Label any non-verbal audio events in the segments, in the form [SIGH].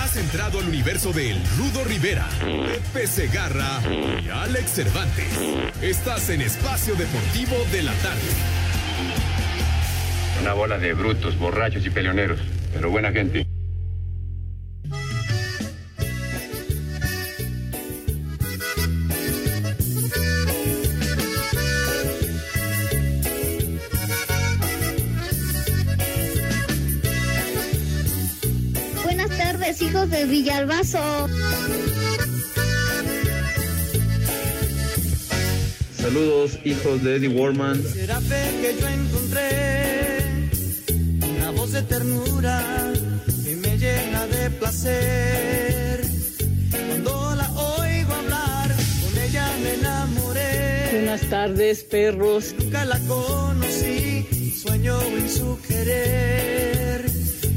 Has entrado al universo de El Rudo Rivera, Pepe Segarra y Alex Cervantes. Estás en Espacio Deportivo de la Tarde. Una bola de brutos, borrachos y peleoneros, pero buena gente. Hijos de Villalbazo. Saludos, hijos de Eddie Warman. Será fe que yo encontré una voz de ternura que me llena de placer. Cuando la oigo hablar, con ella me enamoré. Buenas tardes, perros. Nunca la conocí, sueño en su querer.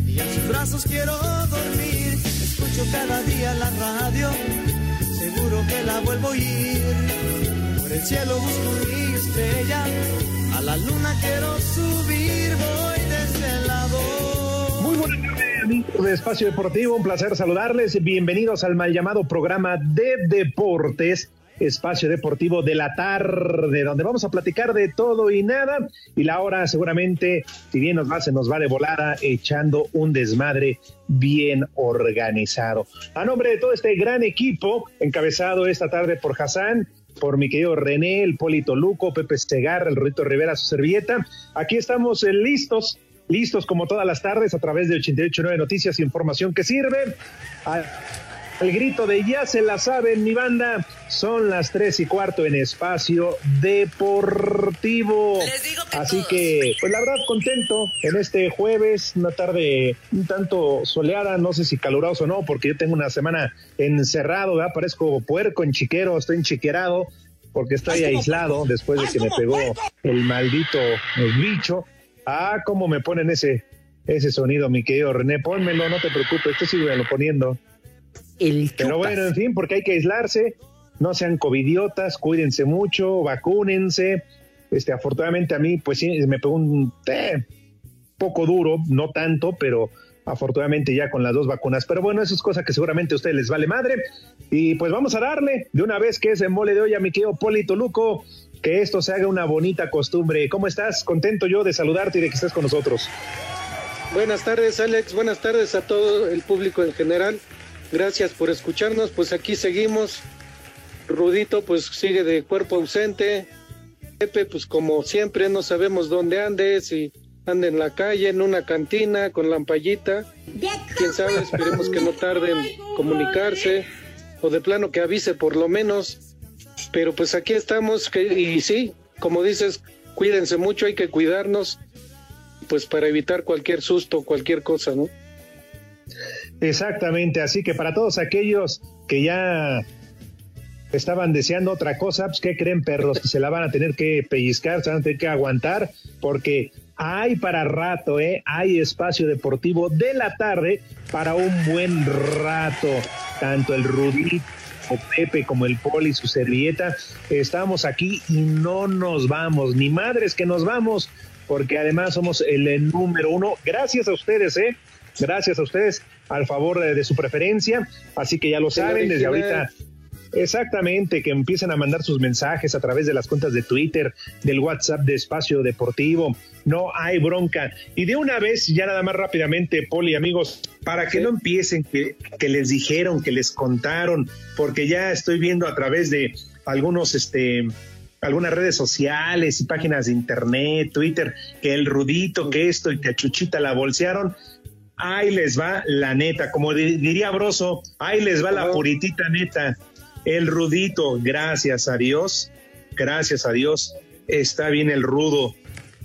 Y en sus brazos quiero dormir. Escucho cada día la radio, seguro que la vuelvo a oír. Por el cielo busco mi estrella, a la luna quiero subir, voy desde el lado. Muy buenas tardes, amigos de Espacio Deportivo, un placer saludarles. Bienvenidos al mal llamado programa de deportes. Espacio Deportivo de la tarde, donde vamos a platicar de todo y nada. Y la hora seguramente, si bien nos va, se nos va de volada echando un desmadre bien organizado. A nombre de todo este gran equipo, encabezado esta tarde por Hassan, por mi querido René, el Polito Luco, Pepe Segarra, el Rito Rivera, su servilleta. Aquí estamos eh, listos, listos como todas las tardes a través de 889 Noticias Información que sirve. A el grito de ya se la saben, mi banda. Son las tres y cuarto en espacio deportivo. Así que, pues la verdad, contento en este jueves, una tarde un tanto soleada, no sé si caluroso o no, porque yo tengo una semana encerrado, ¿verdad? Parezco puerco en chiquero, estoy enchiquerado porque estoy aislado después de que me pegó el maldito el bicho. Ah, cómo me ponen ese, ese sonido, mi querido René. Pónmelo, no te preocupes, tú síguelo poniendo. El Pero bueno, en fin, porque hay que aislarse, no sean covidiotas, cuídense mucho, vacúnense. Este, afortunadamente a mí, pues sí, me pegó un eh, poco duro, no tanto, pero afortunadamente ya con las dos vacunas. Pero bueno, eso es cosa que seguramente a ustedes les vale madre. Y pues vamos a darle de una vez que es en mole de hoy a mi querido Polito Luco, que esto se haga una bonita costumbre. ¿Cómo estás? Contento yo de saludarte y de que estés con nosotros. Buenas tardes, Alex. Buenas tardes a todo el público en general. Gracias por escucharnos. Pues aquí seguimos. Rudito, pues sigue de cuerpo ausente. Pepe, pues como siempre, no sabemos dónde ande, si anda en la calle, en una cantina, con lampallita. Quién sabe, esperemos que no tarde en comunicarse, o de plano que avise por lo menos. Pero pues aquí estamos, y sí, como dices, cuídense mucho, hay que cuidarnos, pues para evitar cualquier susto, cualquier cosa, ¿no? Exactamente, así que para todos aquellos que ya estaban deseando otra cosa, pues ¿qué creen perros? Que se la van a tener que pellizcar, se van a tener que aguantar, porque hay para rato, ¿eh? Hay espacio deportivo de la tarde para un buen rato. Tanto el Rubí o Pepe como el Poli, su servilleta, estamos aquí y no nos vamos, ni madres que nos vamos, porque además somos el número uno. Gracias a ustedes, ¿eh? Gracias a ustedes al favor de, de su preferencia. Así que ya lo saben, desde ahorita Exactamente, que empiecen a mandar sus mensajes a través de las cuentas de Twitter, del WhatsApp de Espacio Deportivo. No hay bronca. Y de una vez, ya nada más rápidamente, Poli, amigos, para que no empiecen que, que les dijeron, que les contaron, porque ya estoy viendo a través de algunos, este, algunas redes sociales y páginas de internet, Twitter, que el Rudito, que esto y que a Chuchita la bolsearon. Ahí les va la neta, como diría Broso, ahí les va la puritita neta. El Rudito, gracias a Dios, gracias a Dios, está bien el Rudo.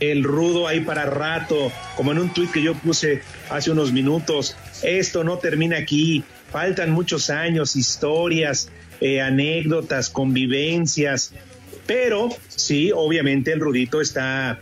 El Rudo ahí para rato, como en un tuit que yo puse hace unos minutos. Esto no termina aquí, faltan muchos años, historias, eh, anécdotas, convivencias, pero sí, obviamente el Rudito está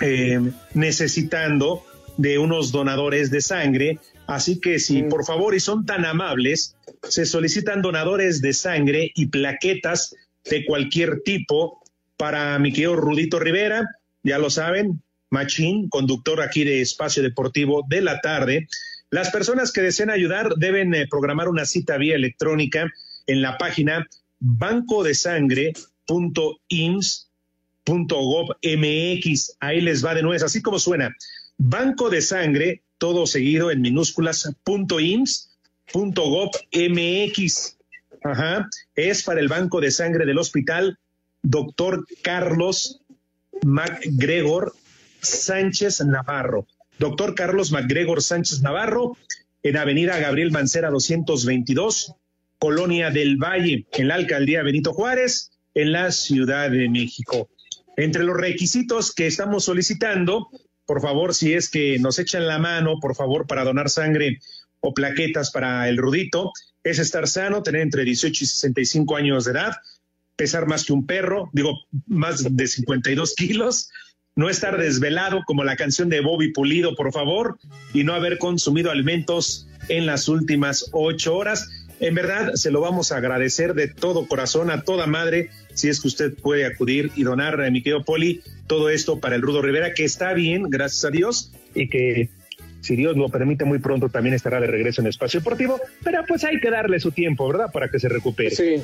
eh, necesitando de unos donadores de sangre. Así que si por favor y son tan amables, se solicitan donadores de sangre y plaquetas de cualquier tipo para mi querido Rudito Rivera, ya lo saben, Machín, conductor aquí de Espacio Deportivo de la tarde. Las personas que deseen ayudar deben eh, programar una cita vía electrónica en la página banco de sangre .ims.gov.mx. Ahí les va de nuevo, así como suena. Banco de sangre, todo seguido en minúsculas, .ims.gov.mx. Ajá. Es para el Banco de Sangre del Hospital Doctor Carlos MacGregor Sánchez Navarro. Doctor Carlos MacGregor Sánchez Navarro, en Avenida Gabriel Mancera 222, Colonia del Valle, en la alcaldía Benito Juárez, en la Ciudad de México. Entre los requisitos que estamos solicitando, por favor, si es que nos echan la mano, por favor, para donar sangre o plaquetas para el rudito, es estar sano, tener entre 18 y 65 años de edad, pesar más que un perro, digo, más de 52 kilos, no estar desvelado como la canción de Bobby Pulido, por favor, y no haber consumido alimentos en las últimas ocho horas. En verdad, se lo vamos a agradecer de todo corazón a toda madre si es que usted puede acudir y donar a eh, mi querido Poli todo esto para el Rudo Rivera, que está bien, gracias a Dios, y que si Dios lo permite, muy pronto también estará de regreso en Espacio Deportivo, pero pues hay que darle su tiempo, ¿verdad? Para que se recupere. Sí,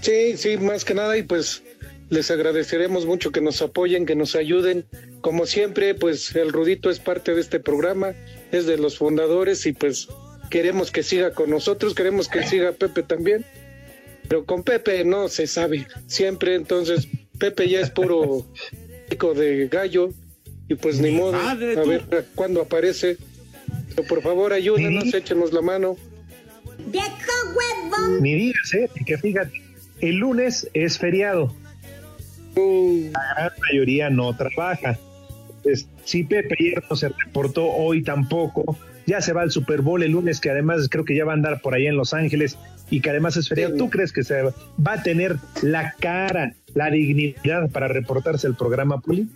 sí, sí, más que nada, y pues les agradeceremos mucho que nos apoyen, que nos ayuden. Como siempre, pues el Rudito es parte de este programa, es de los fundadores y pues queremos que siga con nosotros, queremos que siga Pepe también, pero con Pepe no se sabe siempre, entonces Pepe ya es puro [LAUGHS] pico de gallo y pues ni modo, a ver cuándo aparece. Pero por favor ayúdenos, échenos la mano. Ni digas, ¿eh? Que fíjate, el lunes es feriado. Uh. La gran mayoría no trabaja. Pues, si Pepe ayer no se reportó, hoy tampoco ya se va al Super Bowl el lunes, que además creo que ya va a andar por allá en Los Ángeles y que además es feriado. ¿Tú crees que se va a tener la cara, la dignidad para reportarse al programa, Puli?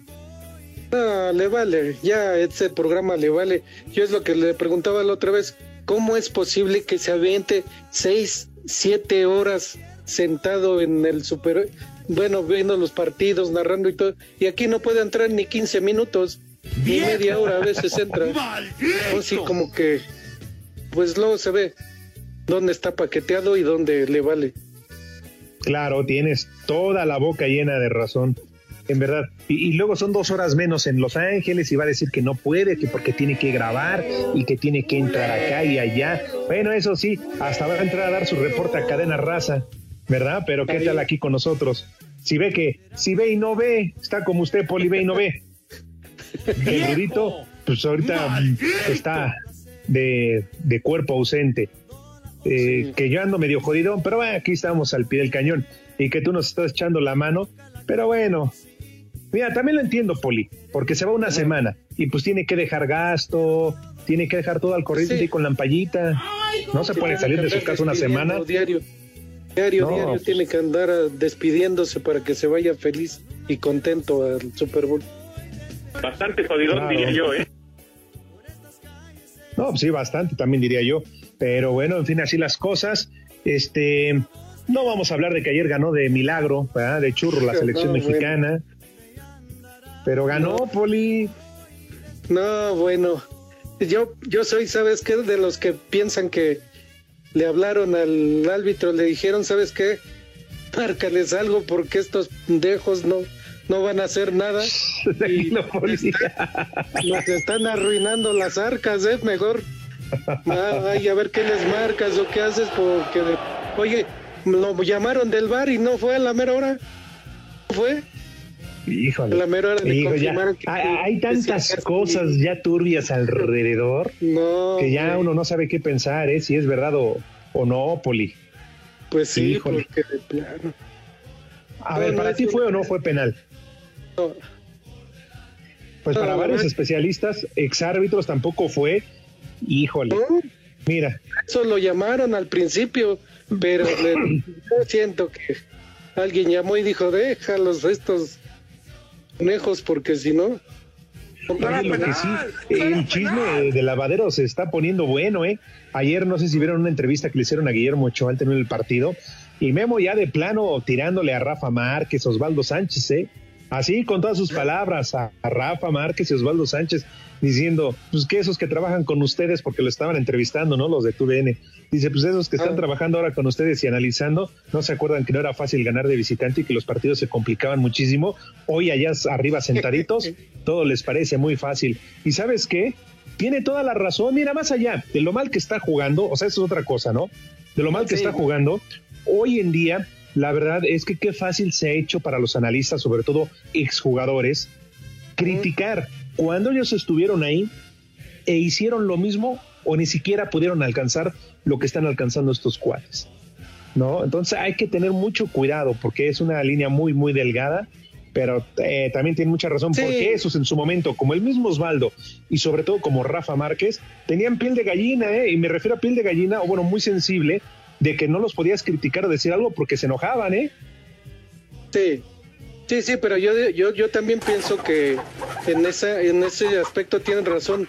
No, le vale, ya ese programa le vale. Yo es lo que le preguntaba la otra vez, ¿cómo es posible que se aviente seis, siete horas sentado en el Super, bueno, viendo los partidos, narrando y todo, y aquí no puede entrar ni 15 minutos? y media hora a veces entra. Así como que, pues luego se ve dónde está paqueteado y dónde le vale. Claro, tienes toda la boca llena de razón, en verdad. Y, luego son dos horas menos en Los Ángeles y va a decir que no puede, que porque tiene que grabar y que tiene que entrar acá y allá. Bueno, eso sí, hasta va a entrar a dar su reporte a cadena raza, ¿verdad? Pero ¿qué tal aquí con nosotros? Si ve que, si ve y no ve, está como usted, Poli, ve y no ve. El Rudito, pues ahorita está de, cuerpo ausente. Eh, que yo ando medio jodidón, pero bueno, aquí estamos al pie del cañón y que tú nos estás echando la mano. Pero bueno, mira, también lo entiendo, Poli, porque se va una semana y pues tiene que dejar gasto, tiene que dejar todo al corriente y con la ampallita. No se puede salir de su casa una semana. Diario, diario, diario, tiene que andar despidiéndose para que se vaya feliz y contento al Super Bowl. Bastante jodidón, diría yo, ¿eh? No, sí, bastante, también diría yo. Pero bueno, en fin, así las cosas. Este, no vamos a hablar de que ayer ganó de milagro, ¿verdad? de churro la [LAUGHS] selección mexicana. Pero ganó, Poli. No, bueno. Yo, yo soy, ¿sabes qué? De los que piensan que, le hablaron al árbitro, le dijeron, ¿sabes qué? Márcales algo porque estos pendejos no, no van a hacer nada. [LAUGHS] y nos están arruinando las arcas, ¿eh? Mejor. Ay, a ver qué les marcas o qué haces porque... Oye, lo llamaron del bar y no fue a la mera hora. ¿Fue? Híjole. La mera hora Hijo, le ya, que, hay, hay tantas cosas ya turbias alrededor no, que ya güey. uno no sabe qué pensar, ¿eh? Si es verdad o, o no, Poli. Pues sí, Híjole. porque de plano. A No, ver, ¿para ti fue o no fue penal? Pues No, para la varios especialistas, exárbitros tampoco fue. Híjole. Mira, eso lo llamaron al principio, pero le- [COUGHS] yo siento que alguien llamó y dijo, déjalos estos conejos porque si no... Oye, lo que sí, el chisme de lavadero se está poniendo bueno, ¿eh? Ayer no sé si vieron una entrevista que le hicieron a Guillermo Ochoa al tener el partido y Memo ya de plano tirándole a Rafa Márquez, Osvaldo Sánchez, ¿eh? Así con todas sus palabras a, a Rafa Márquez y Osvaldo Sánchez diciendo, pues que esos que trabajan con ustedes porque lo estaban entrevistando, ¿no? Los de TUDN. Dice, pues esos que están Ah. trabajando ahora con ustedes y analizando, no se acuerdan que no era fácil ganar de visitante y que los partidos se complicaban muchísimo. Hoy allá arriba sentaditos, [LAUGHS] todo les parece muy fácil. ¿Y sabes qué? Tiene toda la razón. Mira, más allá de lo mal que está jugando, o sea, eso es otra cosa, ¿no? De lo mal que Sí. está jugando, hoy en día, la verdad es que qué fácil se ha hecho para los analistas, sobre todo exjugadores, criticar cuando ellos estuvieron ahí e hicieron lo mismo o ni siquiera pudieron alcanzar lo que están alcanzando estos cuates. ¿No? Entonces hay que tener mucho cuidado porque es una línea muy, muy delgada, pero eh, también tiene mucha razón Sí. porque esos en su momento, como el mismo Osvaldo y sobre todo como Rafa Márquez, tenían piel de gallina, ¿eh? Y me refiero a piel de gallina, o bueno, muy sensible, de que no los podías criticar o decir algo porque se enojaban, ¿eh? Sí, sí, sí, pero yo, yo, yo también pienso que en, esa, en ese aspecto tienen razón,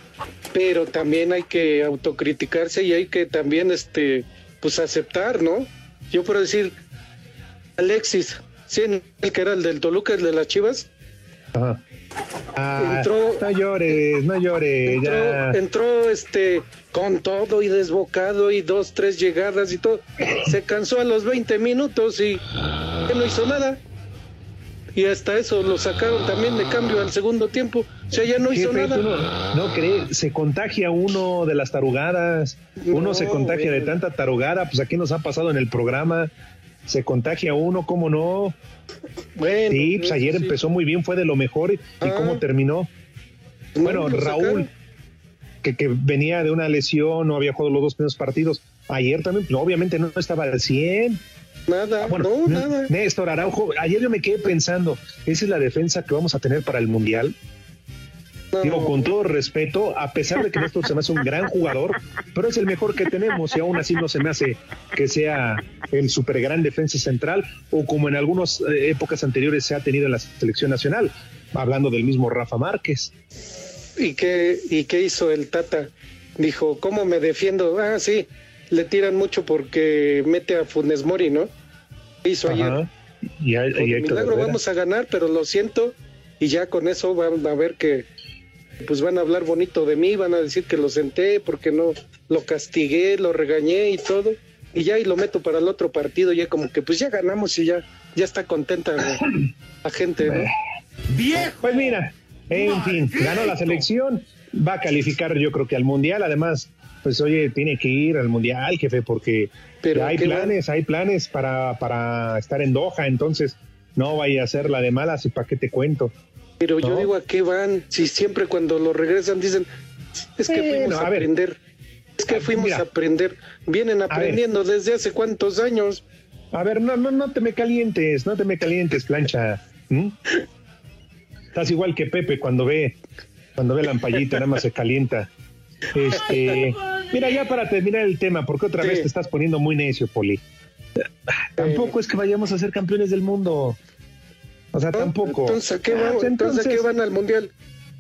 pero también hay que autocriticarse y hay que también, este, pues aceptar, ¿no? Yo puedo decir, Alexis, sí, el que era el del Toluca, el de las Chivas, Ajá. Ah, Entró- no llores, no llores, ya. entró, entró este con todo y desbocado y dos, tres llegadas y todo. Se cansó a los 20 minutos y no hizo nada. Y hasta eso lo sacaron también de cambio al segundo tiempo. O sea, ya no hizo Jefe, nada. no, no crees, se contagia uno de las tarugadas, uno No, se contagia de güey. tanta tarugada, pues aquí nos ha pasado en el programa, se contagia uno, ¿cómo no? Bueno, Sí, pues ayer sí. empezó muy bien, fue de lo mejor, ¿y Ah. cómo terminó? No, Bueno, lo Raúl, que, que venía de una lesión, no había jugado los dos primeros partidos, ayer también, pues, obviamente no estaba al 100, Nada, Ah, bueno, no, nada. Néstor Araujo, ayer yo me quedé pensando, ¿esa es la defensa que vamos a tener para el Mundial? No. Digo, con todo respeto, a pesar de que Néstor se me hace un gran jugador, pero es el mejor que tenemos y aún así no se me hace que sea el super gran defensa central o como en algunas eh, épocas anteriores se ha tenido en la selección nacional, hablando del mismo Rafa Márquez. ¿Y qué, ¿Y qué hizo el Tata? Dijo, ¿cómo me defiendo? Ah, sí, le tiran mucho porque mete a Funes Mori, ¿no? ¿Qué hizo ayer? Ajá. Y, y milagro Herrera. vamos a ganar, pero lo siento. Y ya con eso van a ver que pues van a hablar bonito de mí, van a decir que lo senté porque no lo castigué, lo regañé y todo. Y ya y lo meto para el otro partido, ya como que pues ya ganamos y ya ya está contenta la, [COUGHS] la gente, ¿no? Pues mira, en fin, ganó la selección, va a calificar yo creo que al Mundial, además, pues oye, tiene que ir al Mundial, jefe, porque Pero hay planes, hay planes para, para estar en Doha, entonces no vaya a ser la de malas y para qué te cuento. Pero yo digo, ¿a qué van? Si siempre cuando lo regresan dicen, es que fuimos a, aprender. Es que Ah, fuimos mira. a aprender. Vienen aprendiendo desde hace cuántos años. A ver, no, no, no te me calientes, no te me calientes, plancha. ¿Mm? Estás igual que Pepe cuando ve, cuando ve la ampallita, nada más se calienta. [LAUGHS] Este, mira, ya para terminar el tema, porque otra Sí. vez te estás poniendo muy necio, Poli. Tampoco es que vayamos a ser campeones del mundo. O sea, tampoco. Entonces, ¿a qué Ah, van? pues Entonces, ¿a qué van al mundial?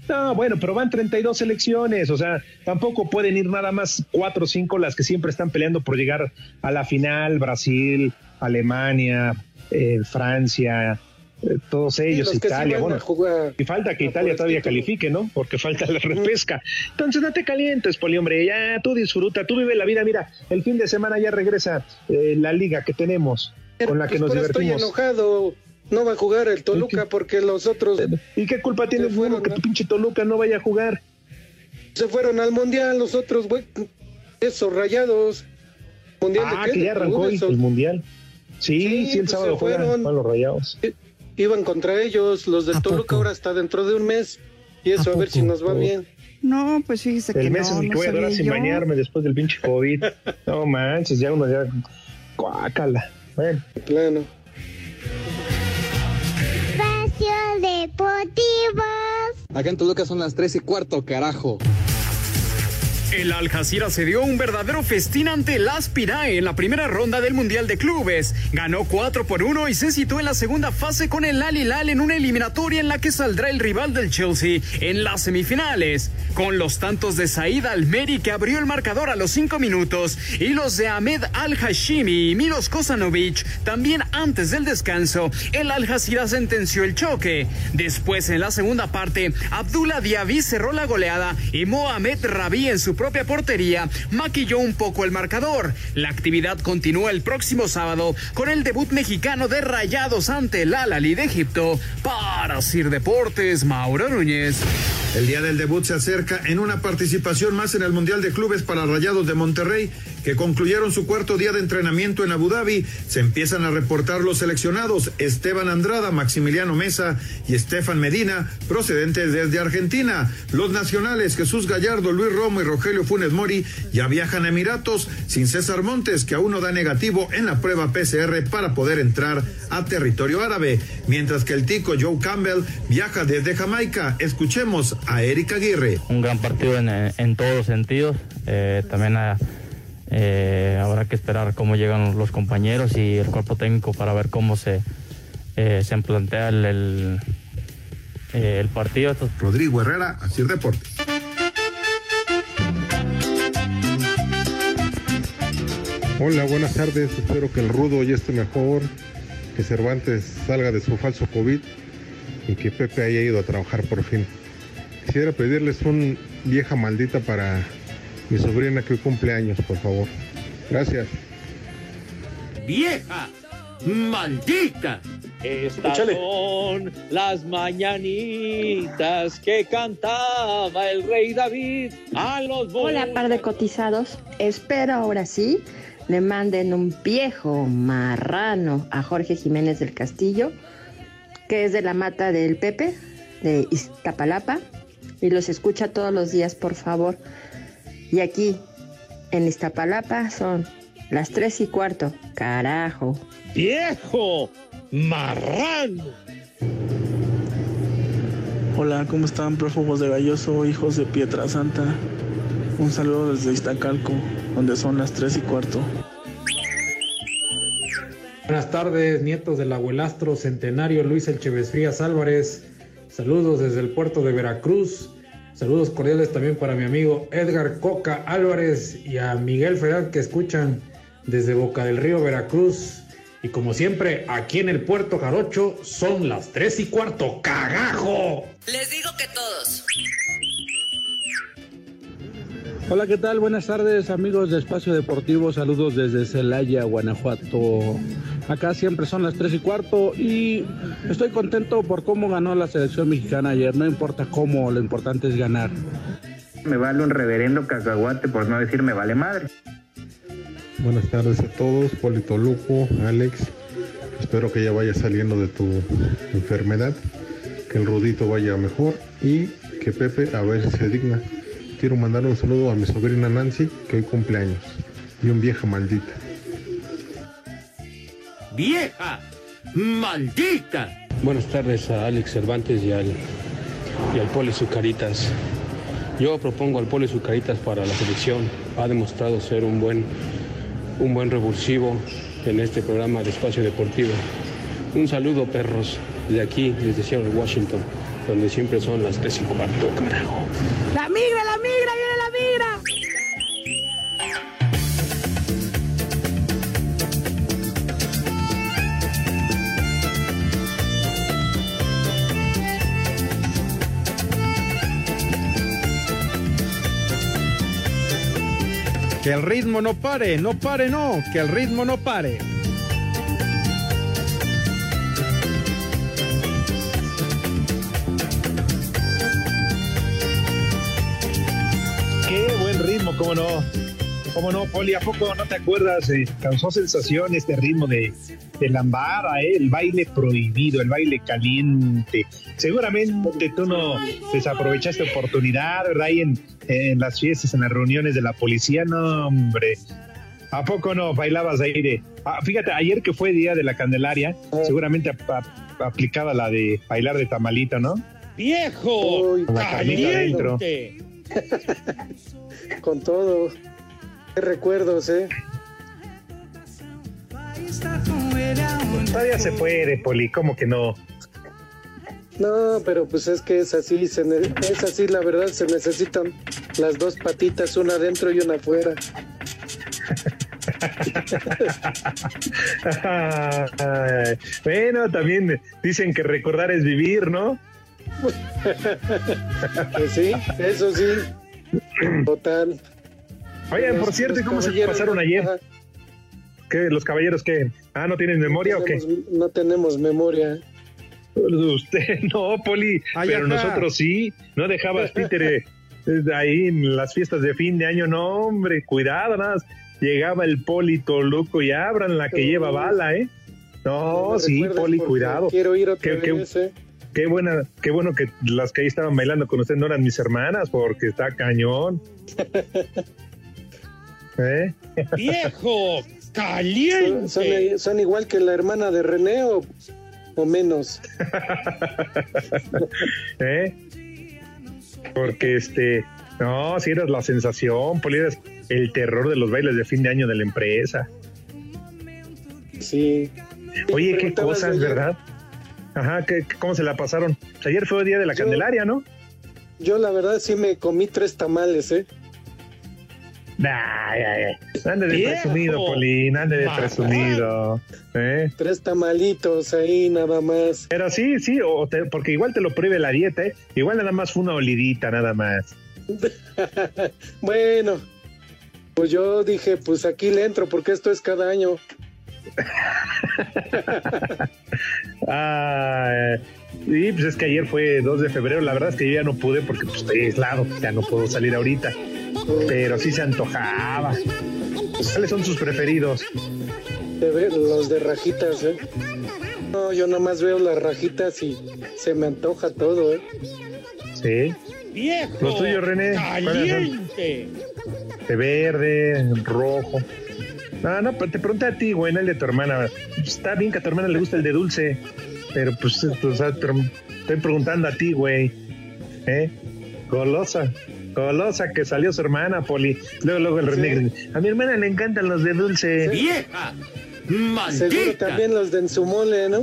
No, bueno, pero van 32 selecciones, o sea, tampoco pueden ir nada más cuatro o cinco las que siempre están peleando por llegar a la final, Brasil, Alemania, eh, Francia, eh, todos ellos, sí Italia, bueno, jugar y falta que Italia todavía califique, ¿no? Porque falta la repesca. Entonces no te calientes, Poli, hombre, ya tú disfruta, tú vive la vida, mira, el fin de semana ya regresa eh, la liga que tenemos, con la que Pues nos eso estoy divertimos. enojado. No va a jugar el Toluca porque los otros ¿Y qué culpa tiene fueron, uno que ¿no? tu pinche Toluca no vaya a jugar? se fueron al mundial, los otros, güey, esos rayados. ¿Mundial Ah, de qué? que ya arrancó el mundial. Sí, Sí, sí, el pues sábado juegan fueron. los rayados. Iban contra ellos, los del ¿A Toluca poco? ahora hasta dentro de un mes. Y eso, ¿A a, ver si nos va bien. No, pues fíjese que El mes no, en el que no voy a durar sin yo. bañarme después del pinche COVID. No manches, ya uno ya. Guácala. Bueno. Plano. Espacio Deportivo. Acá en Toluca son las tres y cuarto, carajo. El Algeciras se dio un verdadero festín ante el Aspirae en la primera ronda del Mundial de Clubes. Ganó 4 por 1 y se situó en la segunda fase con el Al Hilal en una eliminatoria en la que saldrá el rival del Chelsea en las semifinales. Con los tantos de Said Almeri que abrió el marcador a los 5 minutos y los de Ahmed Al-Hashimi y Milos Kosanovic también antes del descanso, el Algeciras sentenció el choque. Después en la segunda parte, Abdullah Diaby cerró la goleada y Mohamed Rabi en su propia portería maquilló un poco el marcador. La actividad continúa el próximo sábado con el debut mexicano de Rayados ante el Al-Ali de Egipto. Para Sir Deportes, Mauro Núñez. El día del debut se acerca en una participación más en el Mundial de Clubes para Rayados de Monterrey, que concluyeron su cuarto día de entrenamiento en Abu Dhabi. Se empiezan a reportar los seleccionados Esteban Andrada, Maximiliano Mesa y Estefan Medina, procedentes desde Argentina. Los nacionales Jesús Gallardo, Luis Romo y Rogelio Funes Mori ya viajan a Emiratos sin César Montes, que aún no da negativo en la prueba PCR para poder entrar a territorio árabe, mientras que el tico Joe Campbell viaja desde Jamaica. Escuchemos a Eric Aguirre. Un gran partido en, en todos los sentidos. Eh, también ah, eh, habrá que esperar cómo llegan los compañeros y el cuerpo técnico para ver cómo se, eh, se plantea el, el, el partido. Rodrigo Herrera, Asir Deportes. Hola, buenas tardes. Espero que el Rudo ya esté mejor, que Cervantes salga de su falso COVID y que Pepe haya ido a trabajar por fin. Quisiera pedirles un vieja maldita para mi sobrina que hoy cumple años, por favor. Gracias. ¡Vieja! ¡Maldita! Estas Échale. son las mañanitas que cantaba el rey David a los Hola, par de cotizados. Espero ahora sí le manden un viejo marrano a Jorge Jiménez del Castillo, que es de la mata del Pepe, de Iztapalapa, y los escucha todos los días, por favor. Y aquí, en Iztapalapa, son las tres y cuarto. Carajo. ¡Viejo! ¡Marrano! Hola, ¿cómo están, prófugos de Galloso, hijos de Pietra Santa? Un saludo desde Iztacalco, donde son las tres y cuarto. Buenas tardes, nietos del abuelastro centenario Luis Elcheves Frías Álvarez. Saludos desde el puerto de Veracruz. Saludos cordiales también para mi amigo Edgar Coca Álvarez y a Miguel Fedad que escuchan desde Boca del Río, Veracruz. Y como siempre, aquí en el puerto Jarocho son las tres y cuarto. ¡Cagajo! Les digo que todos. Hola, ¿qué tal? Buenas tardes, amigos de Espacio Deportivo. Saludos desde Celaya, Guanajuato. Acá siempre son las 3 y cuarto y estoy contento por cómo ganó la selección mexicana ayer. No importa cómo, lo importante es ganar. Me vale un reverendo cacahuate, por no decir me vale madre. Buenas tardes a todos, Polito Luco, Alex. Espero que ya vaya saliendo de tu enfermedad, que el Rudito vaya mejor y que Pepe a ver si se digna. Quiero mandar un saludo a mi sobrina Nancy, que hoy cumple años, y un vieja maldita. ¡Vieja! ¡Maldita! Buenas tardes a Alex Cervantes y al, y al Poli Sucaritas. Yo propongo al Poli Sucaritas para la selección. Ha demostrado ser un buen, un buen revulsivo en este programa de Espacio Deportivo. Un saludo, perros, de aquí, desde Seattle, Washington, donde siempre son las 3 y cuarto, carajo. ¡La migra, la migra, viene la migra! Que el ritmo no pare, no pare, no, que el ritmo no pare. Cómo no. ¿Cómo no, Poli? ¿A poco no te acuerdas? Eh, causó sensación este ritmo de, de lambada, eh, el baile prohibido, el baile caliente. Seguramente tú no desaprovechaste oportunidad, ¿verdad? Ahí en, en las fiestas, en las reuniones de la policía, no, hombre. ¿A poco no bailabas ahí de... Ah, fíjate, ayer que fue Día de la Candelaria, seguramente ap- ap- aplicaba la de bailar de tamalito, ¿no? ¡Viejo! Con la carnita adentro. [LAUGHS] Con todo. Qué recuerdos, ¿eh? Todavía se puede, Poli, ¿cómo que no? No, pero pues es que es así, se ne- es así, la verdad, se necesitan las dos patitas, una adentro y una afuera. [LAUGHS] Bueno, también dicen que recordar es vivir, ¿no? [LAUGHS] Pues sí, eso sí. Total. Oye, por cierto, ¿y ¿cómo se pasaron ayer? ajá, ¿Qué, ¿Los caballeros qué? Ah, ¿no tienen memoria o qué? No tenemos memoria. [LAUGHS] Usted no, Poli, Ay, pero ajá. nosotros sí. No dejabas títere [LAUGHS] eh, ahí en las fiestas de fin de año, no, hombre, cuidado, nada más. Llegaba el Poli Toluco y abran la que lleva bala, ¿eh? No, sí, Poli, cuidado. quiero ir otra Qué- qué- vez, ¿eh? Qué buena, qué bueno que las que ahí estaban bailando con usted no eran mis hermanas, porque está cañón. [LAUGHS] ¿Eh? ¡Viejo! Son, ¡Caliente! son- son igual que la hermana de René o, o menos. [LAUGHS] ¿Eh? Porque este, no, si eras la sensación, Poli, eras el terror de los bailes de fin de año de la empresa. Sí. Oye, qué cosas. ¿verdad? Ajá, ¿qué, ¿cómo se la pasaron? Pues ayer fue el día de la Yo- Candelaria, ¿no? Yo la verdad sí me comí tres tamales, ¿eh? Ay, ay, ay. Ande de Viejo. presumido, Polín, ande de presumido. ¿eh? Tres tamalitos ahí nada más. Pero sí, sí, o te- porque igual te lo prohíbe la dieta, ¿eh? Igual nada más fue una olidita, nada más. [LAUGHS] Bueno, pues yo dije, pues aquí le entro porque esto es cada año. [LAUGHS] Ah, y pues es que ayer fue 2 de febrero, la verdad es que yo ya no pude porque pues, estoy aislado, ya no puedo salir ahorita. Pero sí se antojaba. ¿Cuáles son sus preferidos? Los de rajitas, ¿eh? No, yo nada más veo las rajitas y se me antoja todo, ¿eh? Sí. ¡Viejo! Los tuyos, René. ¡Caliente! De verde, rojo. No, no, pero te pregunté a ti, güey, no el de tu hermana. Está bien que a tu hermana le gusta el de dulce, pero pues, o sea, te estoy preguntando a ti, güey. ¿Eh? Golosa. Golosa que salió su hermana, Poli. Luego, luego el René. A mi hermana le encantan los de dulce. ¡Vieja! Seguro también los de en su mole, ¿no?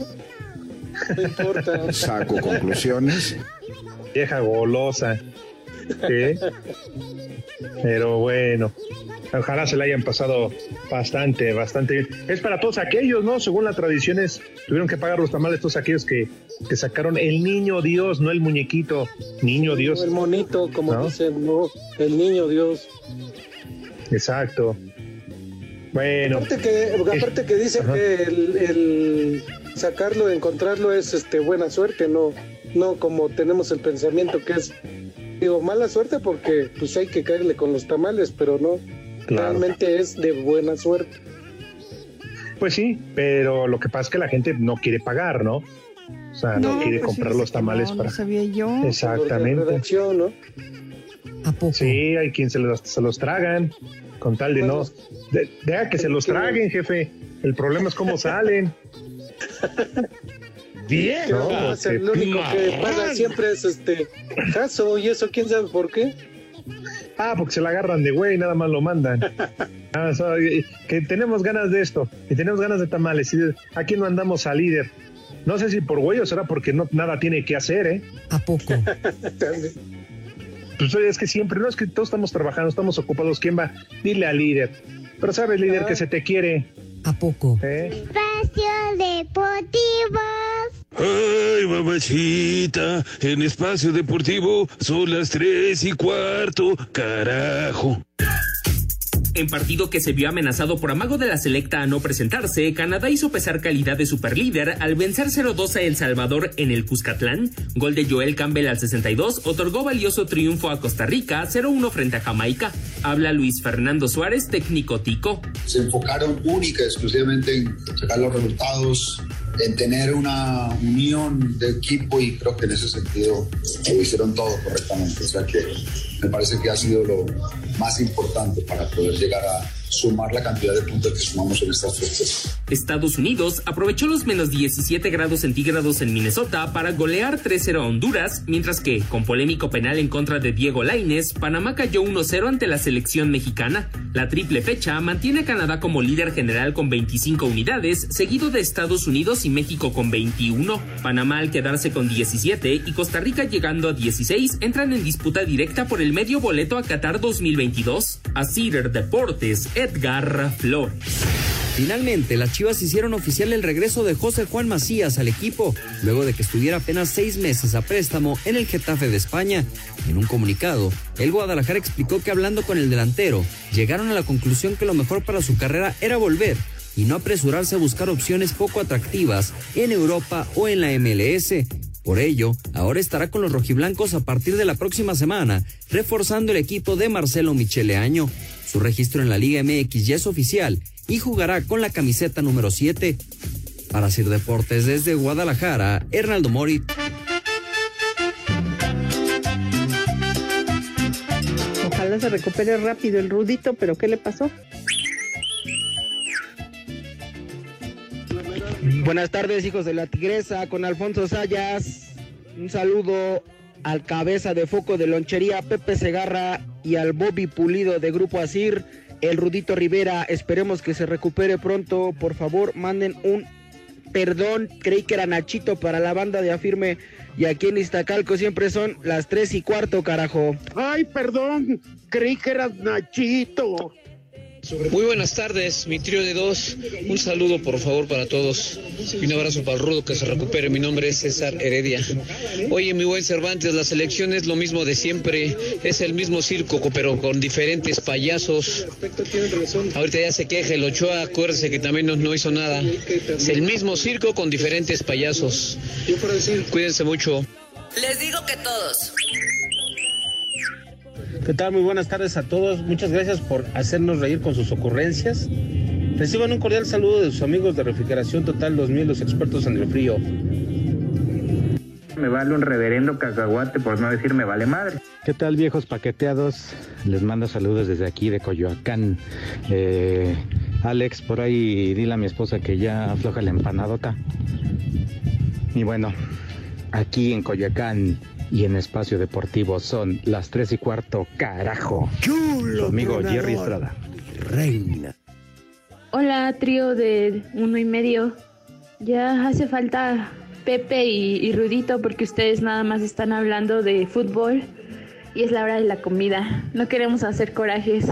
No importa. Saco conclusiones. Vieja golosa. ¿Sí? Pero bueno, ojalá se la hayan pasado bastante, bastante bien. Es para todos aquellos, ¿no? Según las tradiciones, tuvieron que pagar los tamales todos aquellos que, que sacaron el niño Dios, no el muñequito, niño Dios. El monito, como ¿No? dicen, no, el niño Dios. Exacto. Bueno. Aparte que, aparte que dicen Ajá. que el, el sacarlo, encontrarlo es este buena suerte, no, no como tenemos el pensamiento que es digo mala suerte porque pues hay que caerle con los tamales, pero no, Claro. realmente es de buena suerte. Pues sí, pero lo que pasa es que la gente no quiere pagar, ¿no? O sea, no, quiere pues comprar los tamales no, para. No sabía yo. Exactamente. redacción, ¿no? ¿A poco? Sí, hay quien se los, se los tragan, con tal de no. De, deja que se los traguen, jefe. El problema es cómo salen. [LAUGHS] Bien, No, no, porque- el único que paga siempre es este caso y eso quién sabe por qué. Ah, porque se la agarran de güey, nada más lo mandan. [LAUGHS] Ah, so- que tenemos ganas de esto, y tenemos ganas de tamales. Y ¿A quién mandamos al líder? No sé si por güey o será porque no nada tiene que hacer, ¿eh? ¿A poco? [LAUGHS] Pues oye, es que siempre, no es que todos estamos trabajando, estamos ocupados. ¿Quién va? Dile al líder. Pero sabes, líder, que se te quiere. ¿A poco? ¿Eh? Espacio Deportivo. Ay, mamachita, en espacio deportivo son las tres y cuarto, carajo. En partido que se vio amenazado por amago de la selecta a no presentarse, Canadá hizo pesar calidad de superlíder al vencer 0-2 a El Salvador en el Cuscatlán. Gol de Joel Campbell al 62 otorgó valioso triunfo a Costa Rica 0-1 frente a Jamaica. Habla Luis Fernando Suárez, técnico tico. Se enfocaron única exclusivamente en sacar los resultados, en tener una unión de equipo y creo que en ese sentido lo hicieron todo correctamente. O sea que me parece que ha sido lo más importante para poder llegar a sumar la cantidad de puntos que sumamos en estas fechas. Estados Unidos aprovechó los menos 17 grados centígrados en Minnesota para golear 3-0 a Honduras, mientras que, con polémico penal en contra de Diego Laines, Panamá cayó 1-0 ante la selección mexicana. La triple fecha mantiene a Canadá como líder general con 25 unidades, seguido de Estados Unidos y México con 21. Panamá al quedarse con 17 y Costa Rica llegando a 16 entran en disputa directa por el medio boleto a Qatar 2022. A Cider Deportes, Edgar Flores. Finalmente, las Chivas hicieron oficial el regreso de José Juan Macías al equipo, luego de que estuviera apenas seis meses a préstamo en el Getafe de España. En un comunicado, el Guadalajara explicó que hablando con el delantero, llegaron a la conclusión que lo mejor para su carrera era volver y no apresurarse a buscar opciones poco atractivas en Europa o en la MLS. Por ello, ahora estará con los rojiblancos a partir de la próxima semana, reforzando el equipo de Marcelo Michele Año. Su registro en la Liga MX ya es oficial y jugará con la camiseta número 7. Para Sir Deportes desde Guadalajara, Hernaldo Morit. Ojalá se recupere rápido el Rudito, pero ¿qué le pasó? Buenas tardes, hijos de la Tigresa, con Alfonso Sayas. Un saludo al cabeza de foco de lonchería Pepe Segarra y al Bobby Pulido de Grupo Asir, el Rudito Rivera. Esperemos que se recupere pronto. Por favor, manden un perdón. Creí que era Nachito para la banda de Afirme. Y aquí en Iztacalco siempre son las tres y cuarto, carajo. Ay, perdón, creí que eras Nachito. Muy buenas tardes, mi trío de dos. Un saludo por favor para todos y un abrazo para el rudo que se recupere. Mi nombre es César Heredia. Oye, mi buen Cervantes, la selección es lo mismo de siempre. Es el mismo circo, pero con diferentes payasos. Ahorita ya se queja el Ochoa, acuérdese que también no, no hizo nada. Es el mismo circo con diferentes payasos. Cuídense mucho. Les digo que todos. ¿Qué tal? Muy buenas tardes a todos. Muchas gracias por hacernos reír con sus ocurrencias. Reciban un cordial saludo de sus amigos de Refrigeración Total 2000, los expertos en el frío. Me vale un reverendo cacahuate por no decir me vale madre. ¿Qué tal viejos paqueteados? Les mando saludos desde aquí de Coyoacán. Eh, Alex, por ahí dile a mi esposa que ya afloja la empanadota. Y bueno, aquí en Coyoacán y en Espacio Deportivo son las tres y cuarto, carajo. Chulo. Su amigo tronador. Jerry Estrada. Reina. Hola, trío de uno y medio. Ya hace falta Pepe y, y Rudito porque ustedes nada más están hablando de fútbol y es la hora de la comida. No queremos hacer corajes.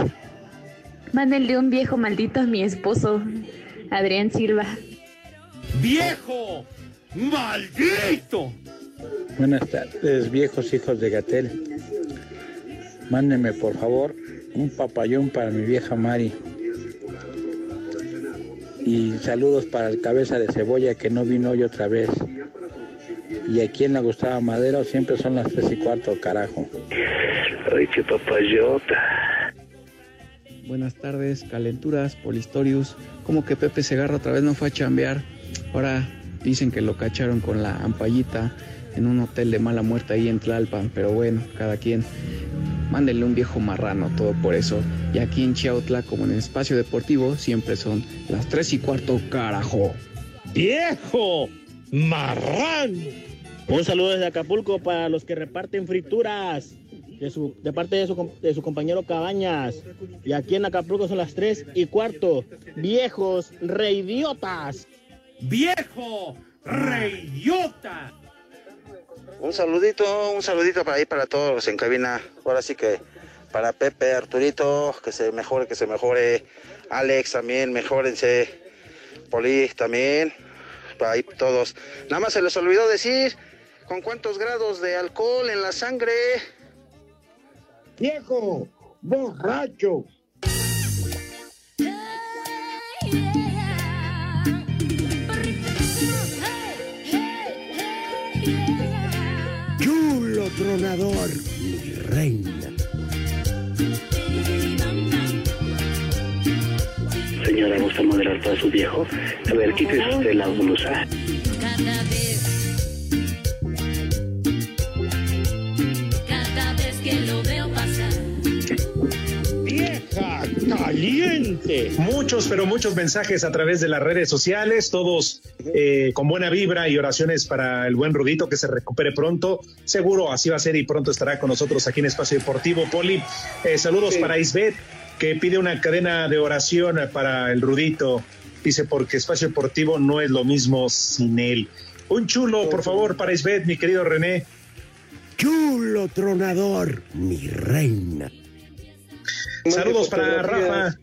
Mándenle un viejo maldito a mi esposo, Adrián Silva. ¡Viejo! ¡Maldito! Buenas tardes, viejos hijos de Gatel. Mándenme, por favor, un papayón para mi vieja Mari. Y saludos para el cabeza de cebolla que no vino hoy otra vez. Y aquí en la Gustavo Madero siempre son las tres y cuarto, carajo. Ay, qué papayota. Buenas tardes, calenturas, Polistorius. Como que Pepe Segarra otra vez no fue a chambear. Ahora dicen que lo cacharon con la ampallita en un hotel de mala muerte ahí en Tlalpan. Pero bueno, cada quien. Mándenle un viejo marrano, todo por eso. Y aquí en Chiautla, como en el espacio deportivo, siempre son las tres y cuarto, carajo. ¡Viejo! ¡Marrano! Un saludo desde Acapulco para los que reparten frituras. De, su, de parte de su, de su compañero Cabañas. Y aquí en Acapulco son las 3 y cuarto. Viejos reidiotas. ¡Viejo! ¡Reyota! Un saludito, un saludito para ahí para todos en cabina. Ahora sí que para Pepe, Arturito, que se mejore, que se mejore. Alex también, mejórense. Polis también. Para ahí todos. Nada más se les olvidó decir con cuántos grados de alcohol en la sangre. ¡Viejo! ¡Borracho! Chulo tronador, mi reina. Señora, ¿gusta moderar para su viejo? A ver, quítese usted la blusa. Cada vez, caliente. Muchos, pero muchos mensajes a través de las redes sociales, todos eh, con buena vibra y oraciones para el buen Rudito que se recupere pronto. Seguro así va a ser y pronto estará con nosotros aquí en Espacio Deportivo. Poli, eh, saludos para Isbeth, que pide una cadena de oración para el Rudito. Dice, porque Espacio Deportivo no es lo mismo sin él. Un chulo, por favor, para Isbeth, mi querido René. Chulo tronador, mi reina. Saludos para Rafa.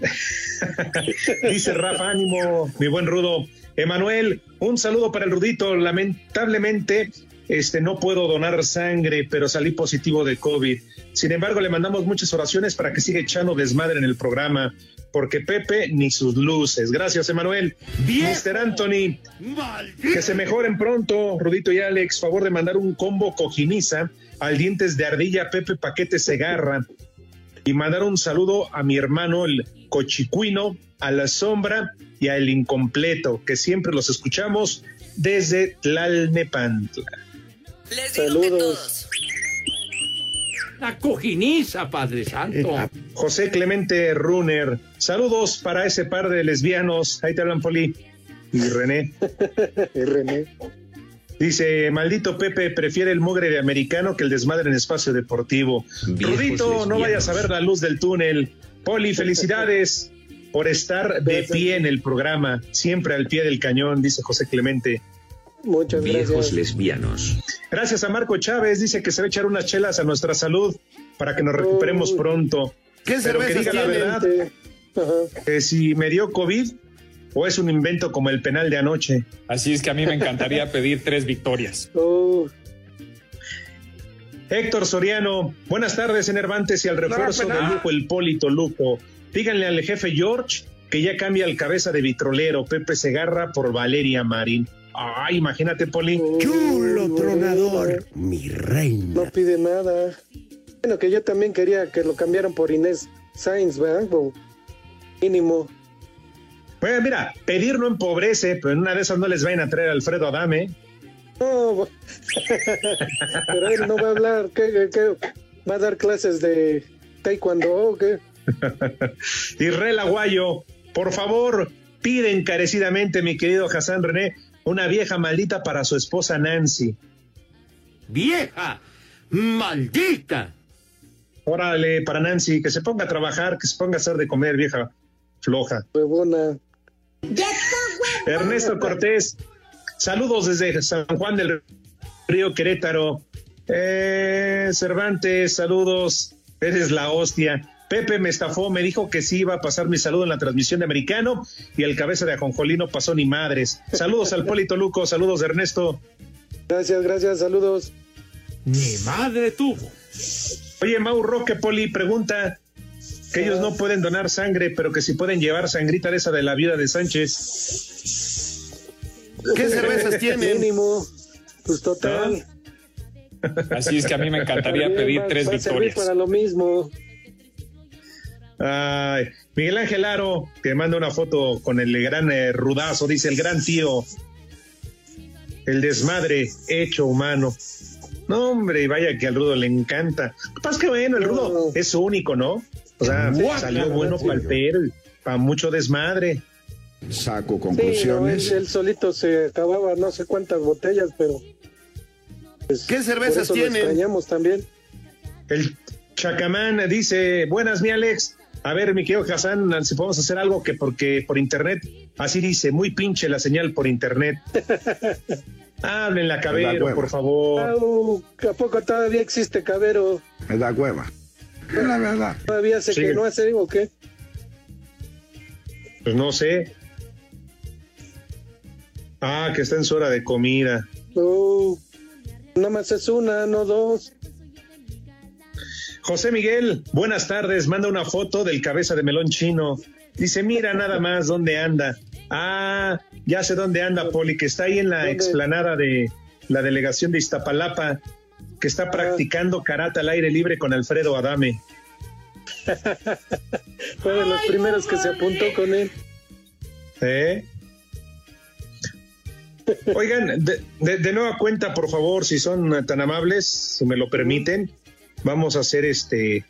[LAUGHS] Dice Rafa, ánimo, mi buen Rudo. Emanuel, un saludo para el Rudito. Lamentablemente, este, no puedo donar sangre, pero salí positivo de COVID. Sin embargo, le mandamos muchas oraciones para que siga echando desmadre en el programa, porque Pepe ni sus luces. Gracias, Emanuel. Mr. Anthony, que se mejoren pronto, Rudito y Alex. Favor de mandar un combo cojiniza al dientes de ardilla Pepe Paquete Segarra y mandar un saludo a mi hermano el Cochicuino, a la Sombra y a el Incompleto, que siempre los escuchamos desde Tlalnepantla. Saludos. La cojiniza, Padre Santo. José Clemente Runner, saludos para ese par de lesbianos. Ahí te hablan, Poli. Y René. [LAUGHS] y René. Dice, maldito Pepe prefiere el mugre de americano que el desmadre en espacio deportivo. Viejos Rudito, no vayas a ver la luz del túnel. Poli, felicidades por estar de pie en el programa, siempre al pie del cañón, dice José Clemente. Muchas Viejos lesbianos. Gracias a Marco Chávez, dice que se va a echar unas chelas a nuestra salud para que nos recuperemos pronto. ¿Qué Pero que diga la verdad, que si me dio COVID o es un invento como el penal de anoche. Así es que a mí me encantaría [LAUGHS] pedir tres victorias. Oh, Héctor Soriano, buenas tardes, Enervantes y al refuerzo No, de lujo, el Polito Luco. Díganle al jefe George que ya cambia el cabeza de vitrolero, Pepe Segarra por Valeria Marín. Ay, imagínate, Poli. Chulo tronador, mi reina. no pide nada. Bueno, que yo también quería que lo cambiaran por Inés Sainz, ¿verdad? O mínimo. Bueno, mira, pedir no empobrece, pero en una de esas no les vayan a traer a Alfredo Adame. No, pero él no va a hablar. ¿Qué, qué, qué? ¿Va a dar clases de taekwondo o qué? [LAUGHS] Israel Aguayo, por favor, pide encarecidamente, mi querido Hassan René, una vieja maldita para su esposa Nancy. ¡Vieja! ¡Maldita! Órale, para Nancy, que se ponga a trabajar, que se ponga a hacer de comer, vieja floja. Huevona. Ernesto Cortés, saludos desde San Juan del Río Querétaro. Eh, Cervantes, saludos, eres la hostia. Pepe me estafó, me dijo que sí iba a pasar mi saludo en la transmisión de americano y el cabeza de ajonjolí no pasó ni madres. Saludos al Polito Luco, saludos Ernesto. Gracias, gracias, saludos. Mi madre tuvo. Oye, Mau Roque Poli pregunta que ellos no pueden donar sangre, pero que si pueden llevar sangrita de esa de la viuda de Sánchez. ¿Qué cervezas tienen? Mínimo. Pues total. Así es que a mí me encantaría También pedir va- tres va victorias. para lo mismo. Ay, Miguel Ángel Aro, que manda una foto con el gran eh, rudazo, dice el gran tío, el desmadre hecho humano. No, hombre, vaya que al rudo le encanta. Lo que pasa es que bueno, el rudo es único, ¿no? O sea, salió bueno sí. para el perro, para mucho desmadre. Saco Sí, no, conclusiones. él, él solito se acababa no sé cuántas botellas, pero. pues, ¿Qué cervezas tienen? extrañamos también. El Chacamán dice, buenas mi Alex. A ver, mi querido Hassan, si podemos hacer algo que porque por internet, así dice, muy pinche la señal por internet. [LAUGHS] Hablen la La cabero, hueva. por favor. Au, ¿A poco todavía existe Cabero? Es la cueva. Es la verdad. ¿Todavía se Sí. que no hace o qué? Pues no sé. Ah, que está en su hora de comida. No, nada más es una, no dos. José Miguel, buenas tardes. Manda una foto del cabeza de melón chino. Dice, mira nada más dónde anda. Ah, ya sé dónde anda, Poli, que está ahí en la explanada de la delegación de Iztapalapa, que está practicando karate al aire libre con Alfredo Adame. [LAUGHS] Fue de los primeros que se apuntó con él. ¿Eh? Oigan, de, de- de nueva cuenta, por favor, si son tan amables, si me lo permiten, vamos a hacer este,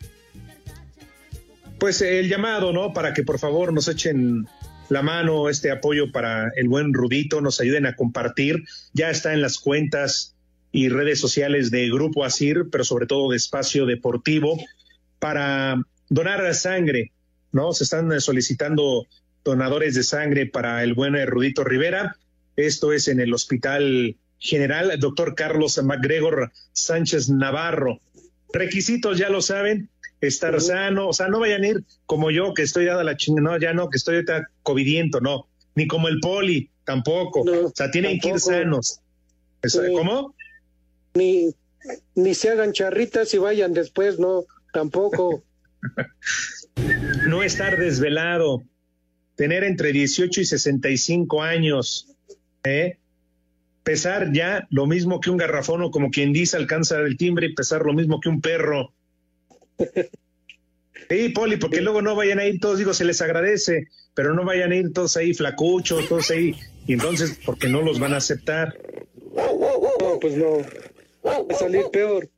pues el llamado, ¿no? Para que por favor nos echen la mano, este apoyo para el buen Rudito, nos ayuden a compartir. Ya está en las cuentas y redes sociales de Grupo Asir, pero sobre todo de Espacio Deportivo, para donar sangre, ¿no? Se están solicitando donadores de sangre para el buen Rudito Rivera. Esto es en el Hospital General Doctor Carlos MacGregor Sánchez Navarro. Requisitos, ya lo saben, estar sano, o sea, no vayan a ir como yo, que estoy dada la chingada, no, ya no, que estoy ahorita covidiento, no, ni como el poli, tampoco, o sea, tienen que ir sanos. Sí. ¿Cómo? Ni, ni se hagan charritas y vayan después, no, tampoco. [LAUGHS] no estar desvelado, tener entre 18 y 65 años, ¿eh? pesar ya lo mismo que un garrafón o como quien dice alcanza el timbre y pesar lo mismo que un perro. [LAUGHS] Sí, Poli, porque luego no vayan a ir todos, digo, se les agradece, pero no vayan a ir todos ahí flacuchos, todos ahí, y entonces, porque no los van a aceptar. No, pues no. Va a salir peor.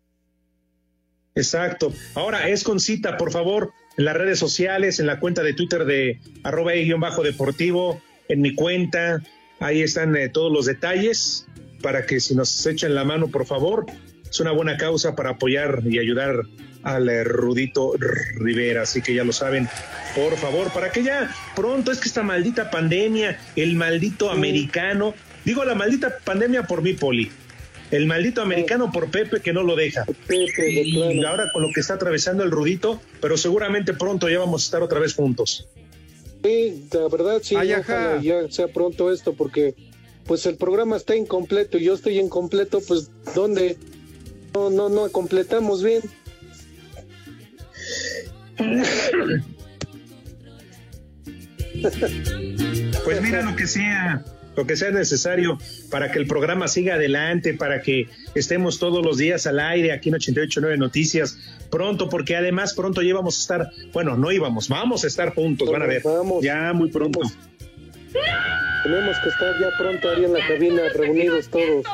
Exacto. Ahora es con cita, por favor, en las redes sociales, en la cuenta de Twitter de arroba bajo deportivo, en mi cuenta, ahí están eh, todos los detalles para que si nos echan la mano, por favor, es una buena causa para apoyar y ayudar al eh, Rudito Rivera, así que ya lo saben, por favor, para que ya pronto es que esta maldita pandemia, el maldito americano, digo la maldita pandemia por mi poli, el maldito americano por Pepe que no lo deja. Y ahora con lo que está atravesando el Rudito, pero seguramente pronto ya vamos a estar otra vez juntos. Sí, la verdad sí, Ay, ojalá ya sea pronto esto, porque pues el programa está incompleto y yo estoy incompleto, pues ¿dónde? No, no, no completamos bien. Pues mira lo que sea, lo que sea necesario para que el programa siga adelante, para que estemos todos los días al aire aquí en 889 Noticias pronto, porque además pronto ya vamos a estar, bueno, no íbamos, vamos a estar juntos, van a ver, ya muy pronto. Tenemos que estar ya pronto ahí en la cabina reunidos todos.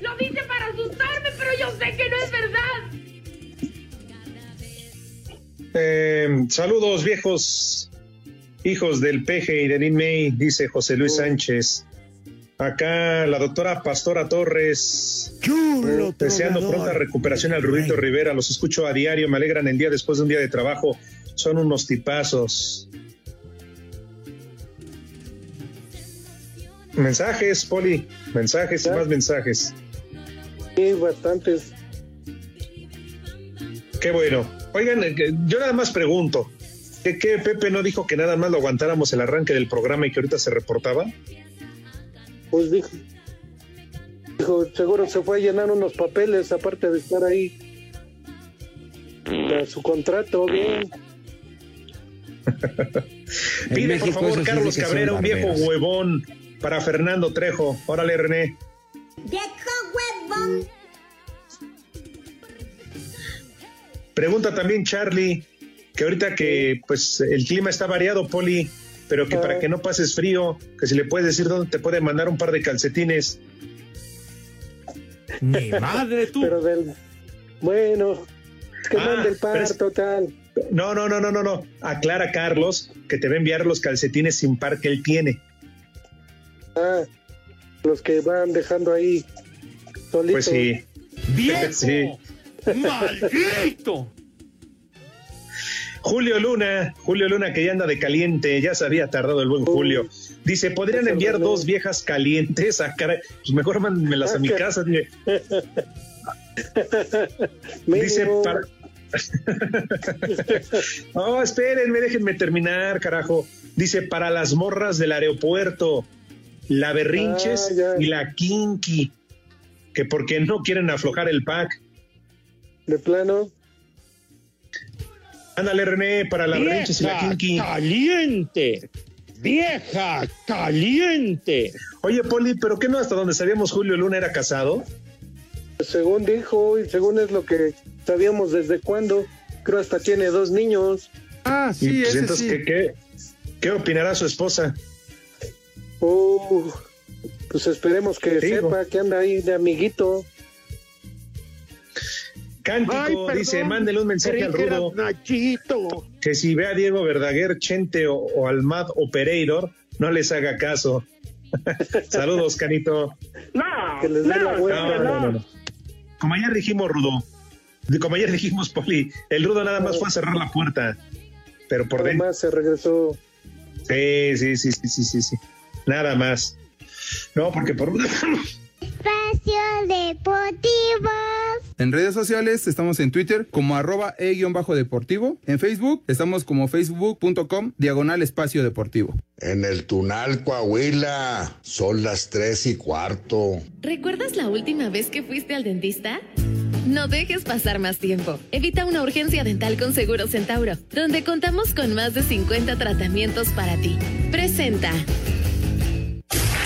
Lo dice para asustarme, pero yo sé que no es verdad. Eh, saludos viejos hijos del peje y de Lin May, dice José Luis Sánchez. Acá la doctora Pastora Torres. eh, deseando tronador. pronta recuperación al Rudito Rivera. Los escucho a diario, me alegran el día después de un día de trabajo. Son unos tipazos. Mensajes, Poli. Mensajes y más mensajes. Sí, bastantes. Qué bueno. Oigan, eh, que- yo nada más pregunto. ¿Qué, qué Pepe no dijo que nada más lo aguantáramos el arranque del programa y que ahorita se reportaba? Pues dijo, dijo, seguro se fue a llenar unos papeles aparte de estar ahí. A su contrato, bien. [LAUGHS] Pide, México por favor, Carlos sí Cabrera, un viejo huevón para Fernando Trejo. Órale, René. Pregunta también Charlie, que ahorita que pues el clima está variado, Poli, pero que para que no pases frío, que si le puedes decir dónde te puede mandar un par de calcetines. Mi madre tú. Pero del. Bueno, que Ah, mande el par, es- total. No, no, no, no, no, no. Aclara Carlos que te va a enviar los calcetines sin par que él tiene. Ah, los que van dejando ahí solitos. Pues sí. ¡Viejo! [LAUGHS] Sí. ¡Maldito! Julio Luna, Julio Luna que ya anda de caliente, ya se había tardado el buen Julio. Dice, ¿podrían enviar dos viejas calientes? Ah, caray, pues mejor mándenmelas a mi [LAUGHS] casa. Dice, para... no, [LAUGHS] espérenme, déjenme terminar, carajo. Dice, para las morras del aeropuerto, la Berrinches Ah, ya. y la Kinky, que porque no quieren aflojar el pack. De plano. Ándale, René, para la Berrinches y la Vieja Kinky. caliente. Vieja caliente. Oye, Poli, ¿pero qué no hasta donde sabíamos Julio Luna era casado? Según dijo y según es lo que sabíamos desde cuándo, creo hasta tiene dos niños. Ah, y pues, entonces, ¿qué, qué, qué opinará su esposa? Uh, pues esperemos que sepa que anda ahí de amiguito. Cántico Ay, perdón, dice, mándele un mensaje al Rudo Nachito. que si ve a Diego Verdaguer, Chente o, o Almad o Pereiro, no les haga caso. [LAUGHS] Saludos, Canito. No, Que les dé la no, vuelta. No, no, no, no. Como ayer dijimos, Rudo, como ayer dijimos, Poli, el Rudo nada más fue a cerrar la puerta, pero por dentro. Además se regresó. Sí, sí, sí, sí, sí, sí, sí. Nada más. No, porque por Espacio Deportivo. En redes sociales estamos en Twitter como arroba e-deportivo. En Facebook estamos como facebook.com diagonal espacio deportivo. En el Tunal, Coahuila, son las tres y cuarto. ¿Recuerdas la última vez que fuiste al dentista? No dejes pasar más tiempo. Evita una urgencia dental con Seguro Centauro, donde contamos con más de 50 tratamientos para ti. Presenta.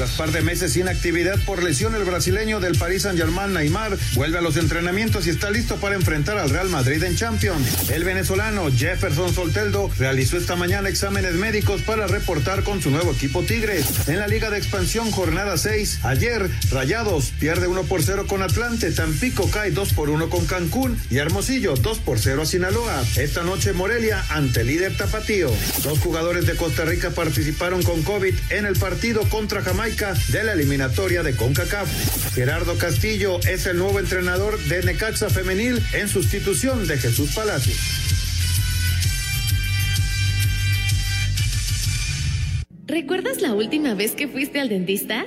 Tras par de meses sin actividad por lesión, el brasileño del Paris Saint-Germain, Neymar, vuelve a los entrenamientos y está listo para enfrentar al Real Madrid en Champions. El venezolano Jefferson Solteldo realizó esta mañana exámenes médicos para reportar con su nuevo equipo Tigres. En la Liga de Expansión, jornada 6, ayer, Rayados pierde 1 por 0 con Atlante, Tampico cae 2 por 1 con Cancún y Hermosillo 2 por 0 a Sinaloa. Esta noche, Morelia ante líder Tapatío. Dos jugadores de Costa Rica participaron con COVID en el partido contra Jamaica de la eliminatoria de CONCACAF. Gerardo Castillo es el nuevo entrenador de Necaxa Femenil en sustitución de Jesús Palacios. ¿Recuerdas la última vez que fuiste al dentista?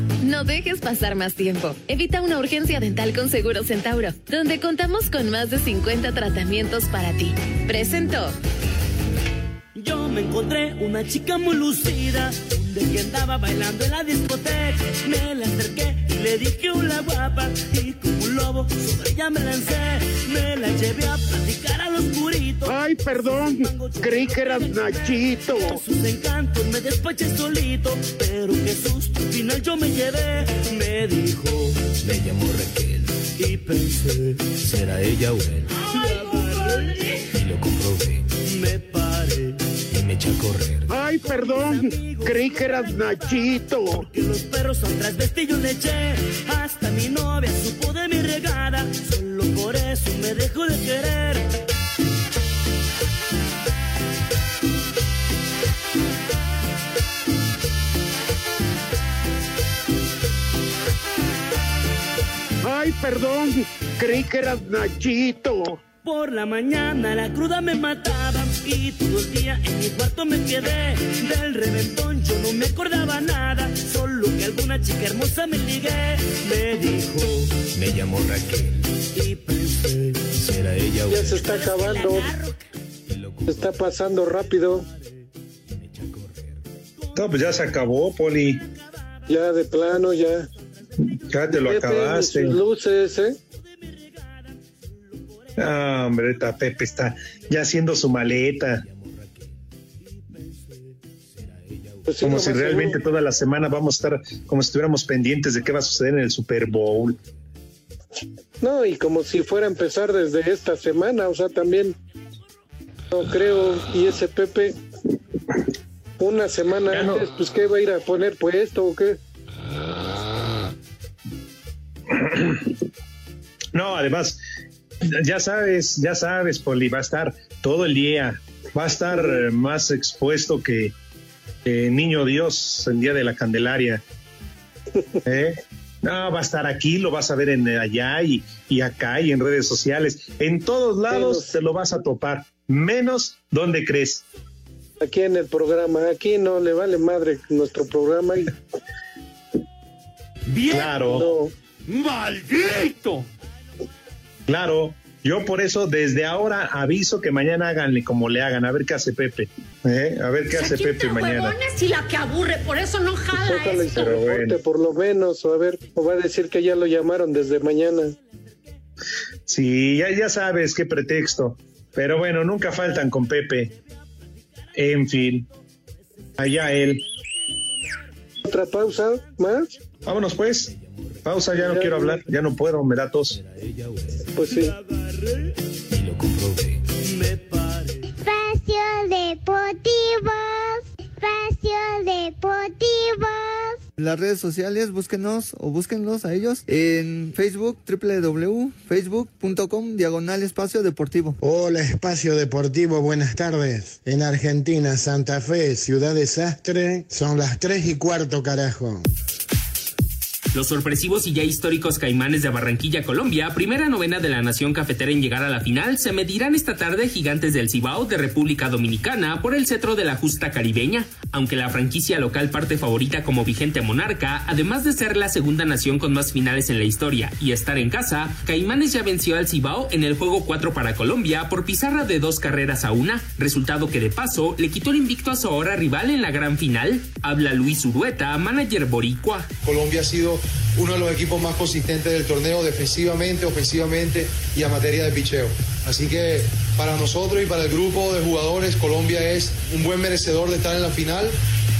No dejes pasar más tiempo. Evita una urgencia dental con Seguro Centauro, donde contamos con más de 50 tratamientos para ti. Presentó. Me encontré una chica muy lucida, de que andaba bailando en la discoteca. Me la acerqué y le dije hola guapa, y como un lobo sobre ella me lancé. Me la llevé a platicar a los puritos. Ay, perdón, creí que eras Nachito. Sus encantos me despaché solito, pero qué susto, al final yo me llevé. Me dijo, me llamó Raquel, y pensé, será ella o él. Perdón, creí que eras Nachito. Los perros al trasvesti yo le eché. Hasta mi novia supo de mi regada. Solo por eso me dejó de querer. Ay, perdón, creí que eras Nachito. Por la mañana la cruda me mataba y todo el día en mi cuarto me quedé. Del reventón yo no me acordaba nada, solo que alguna chica hermosa me ligué. Me dijo, me llamó Raquel y pensé, será ella o Ya se está acabando. Se está pasando rápido. No, pues ya se acabó, Poli. Ya de plano, ya. Ya te lo acabaste. luces, ¿eh? Ah, hombre, esta Pepe está ya haciendo su maleta. Pues sí, como si realmente seguro. toda la semana vamos a estar, como si estuviéramos pendientes de qué va a suceder en el Super Bowl. No, y como si fuera a empezar desde esta semana, o sea, también no creo, y ese Pepe, una semana Ya no. antes, pues qué va a ir a poner puesto o qué. No, además, ya sabes, ya sabes, Poli, va a estar todo el día, va a estar eh, más expuesto que, Niño Dios el día de la Candelaria. ¿Eh? No, va a estar aquí, lo vas a ver en allá y, y acá y en redes sociales. En todos lados te lo vas a topar, menos donde crees. aquí en el programa. Aquí no le vale madre nuestro programa. Y... Bien. Claro. ¡Maldito! Claro. Yo por eso desde ahora aviso que mañana háganle como le hagan, a ver qué hace Pepe. ¿eh? A ver qué hace Pepe mañana. y la que aburre, por eso no jala pues esto. Bueno. por lo menos, o a ver, o va a decir que ya lo llamaron desde mañana. Sí, ya, ya sabes qué pretexto. Pero bueno, nunca faltan con Pepe. En fin, allá él. ¿Otra pausa más? Vámonos pues. Pausa, ya no quiero hablar, ya no puedo, me da tos. Pues sí. Espacio Deportivo. Espacio Deportivo. las redes sociales, búsquenos o búsquenlos a ellos en Facebook, www.facebook.com, diagonal espacio deportivo. Hola, espacio deportivo, buenas tardes. En Argentina, Santa Fe, Ciudad Desastre, son las tres y cuarto, carajo. Los sorpresivos y ya históricos Caimanes de Barranquilla, Colombia, primera novena de la nación cafetera en llegar a la final, se medirán esta tarde gigantes del Cibao de República Dominicana por el cetro de la justa caribeña. Aunque la franquicia local parte favorita como vigente monarca, además de ser la segunda nación con más finales en la historia y estar en casa, Caimanes ya venció al Cibao en el juego 4 para Colombia por pizarra de dos carreras a una, resultado que de paso le quitó el invicto a su ahora rival en la gran final. Habla Luis Urueta, manager boricua. Colombia ha sido uno de los equipos más consistentes del torneo defensivamente, ofensivamente y a materia de picheo. Así que para nosotros y para el grupo de jugadores, Colombia es un buen merecedor de estar en la final,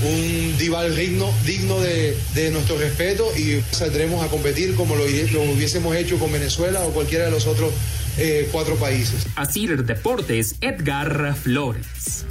un rival digno, digno de, nuestro respeto y saldremos a competir como lo, hubiésemos hecho con Venezuela o cualquiera de los otros eh, cuatro países. Así Deportes, Edgar Flores.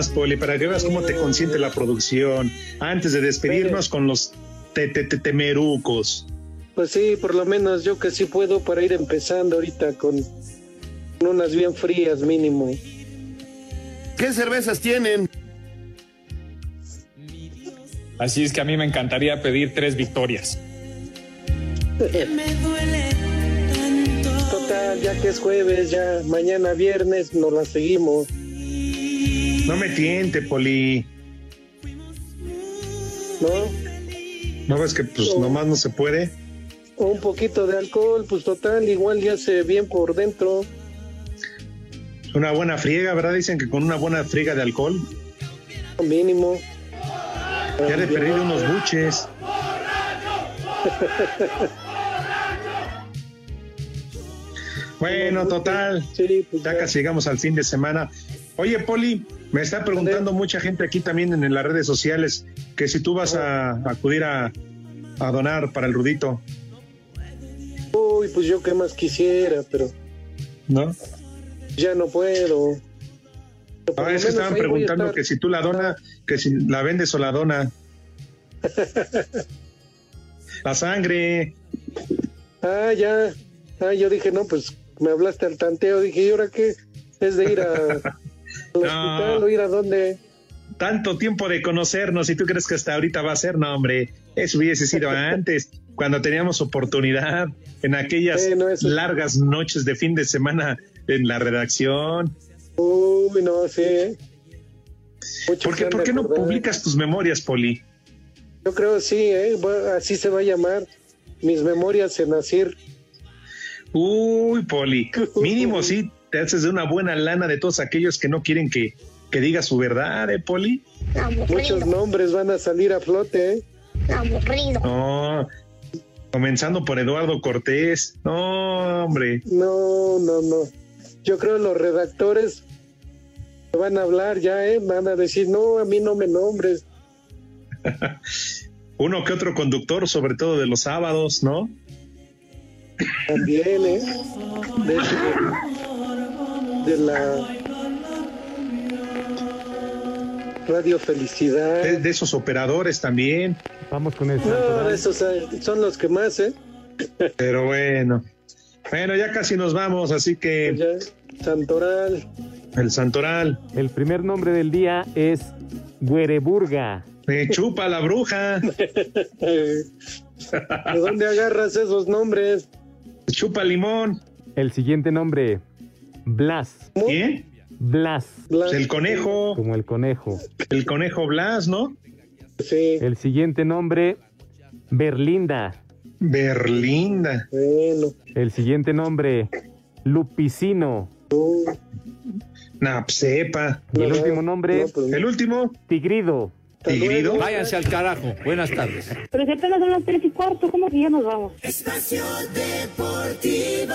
Más, Poli, para que veas cómo te consiente la producción. Antes de despedirnos con los temerucos. Pues sí, por lo menos yo que sí puedo para ir empezando ahorita con unas bien frías mínimo. ¿Qué cervezas tienen? Así es que a mí me encantaría pedir tres victorias. Me duele Total, ya que es jueves, ya mañana viernes nos la seguimos. No me tiente, Poli. ¿No? ¿No ves que pues nomás no se puede? Un poquito de alcohol, pues total, igual ya se bien por dentro. Una buena friega, ¿verdad? Dicen que con una buena friega de alcohol. Mínimo. Ya de perdido unos buches. [LAUGHS] bueno, total. Pues ya casi llegamos al fin de semana. Oye, Poli, me está preguntando mucha gente aquí también en las redes sociales que si tú vas a, acudir a, donar para el Rudito. Uy, pues yo qué más quisiera, pero. ¿No? Ya no puedo. Ah, es que estaban preguntando que si tú la donas, que si la vendes o la dona. [LAUGHS] la sangre. Ah, ya. Ah, yo dije, no, pues me hablaste al tanteo. Dije, ¿y ahora qué? Es de ir a. [LAUGHS] no. ir a dónde? Tanto tiempo de conocernos y tú crees que hasta ahorita va a ser, no, hombre, eso hubiese sido [LAUGHS] antes, cuando teníamos oportunidad, en aquellas largas noches de fin de semana en la redacción. Uy, no, sí. ¿Por qué, ¿por qué no publicas tus memorias, Poli? Yo creo sí, ¿eh? así se va a llamar. Mis memorias en Asir. Uy, Poli, mínimo [LAUGHS] sí te haces de una buena lana de todos aquellos que no quieren que, que diga su verdad, ¿eh, Poli? Muchos nombres van a salir a flote, ¿eh? Aburrido. No, comenzando por Eduardo Cortés. No, hombre. No, no, no. Yo creo que los redactores van a hablar ya, ¿eh? Van a decir, no, a mí no me nombres. [LAUGHS] Uno que otro conductor, sobre todo de los sábados, ¿no? También, ¿eh? [LAUGHS] de la Radio Felicidad. De, de esos operadores también. Vamos con el No, esos eh, son los que más, ¿eh? Pero bueno. Bueno, ya casi nos vamos, así que Ya, Santoral. el Santoral. El primer nombre del día es Güereburga. Me chupa la bruja. [LAUGHS] ¿De dónde agarras esos nombres? Chupa limón. El siguiente nombre, Blas. ¿Quién? Blas. Blas. El conejo. Como el conejo. El conejo Blas, ¿no? Sí, El siguiente nombre, Berlinda. Berlinda. bueno. El siguiente nombre, Lupicino. Nah, pues. Y el último nombre, no, pues no. El último. Tigrido. Tigrido. Váyanse al carajo. Buenas tardes. Pero si apenas son las tres y cuarto, ¿cómo que ya nos vamos? Espacio Deportivo.